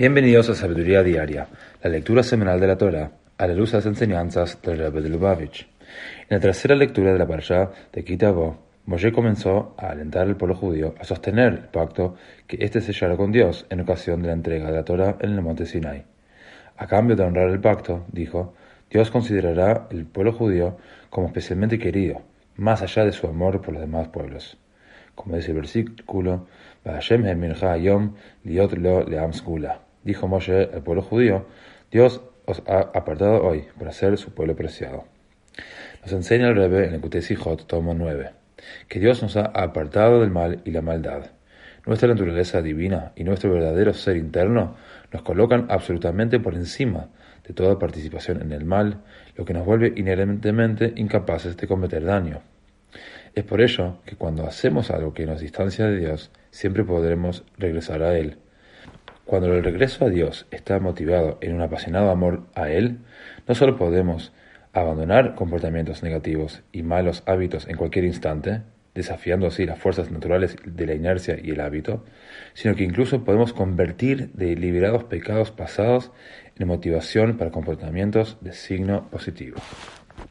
Bienvenidos a Sabiduría Diaria, la lectura semanal de la Torah, a la luz de las enseñanzas del Rebbe de Lubavitch. En la tercera lectura de la Parashá de Kitabo, Moshe comenzó a alentar al pueblo judío a sostener el pacto que éste sellara con Dios en ocasión de la entrega de la Torah en el monte Sinai. A cambio de honrar el pacto, dijo, Dios considerará el pueblo judío como especialmente querido, más allá de su amor por los demás pueblos. Como dice el versículo, liot lo Dijo Moshe al pueblo judío, Dios os ha apartado hoy para ser su pueblo preciado. Nos enseña el Rebbe en el Kutesijot, tomo 9, que Dios nos ha apartado del mal y la maldad. Nuestra naturaleza divina y nuestro verdadero ser interno nos colocan absolutamente por encima de toda participación en el mal, lo que nos vuelve inherentemente incapaces de cometer daño. Es por ello que cuando hacemos algo que nos distancia de Dios, siempre podremos regresar a Él. Cuando el regreso a Dios está motivado en un apasionado amor a Él, no solo podemos abandonar comportamientos negativos y malos hábitos en cualquier instante, desafiando así las fuerzas naturales de la inercia y el hábito, sino que incluso podemos convertir deliberados pecados pasados en motivación para comportamientos de signo positivo.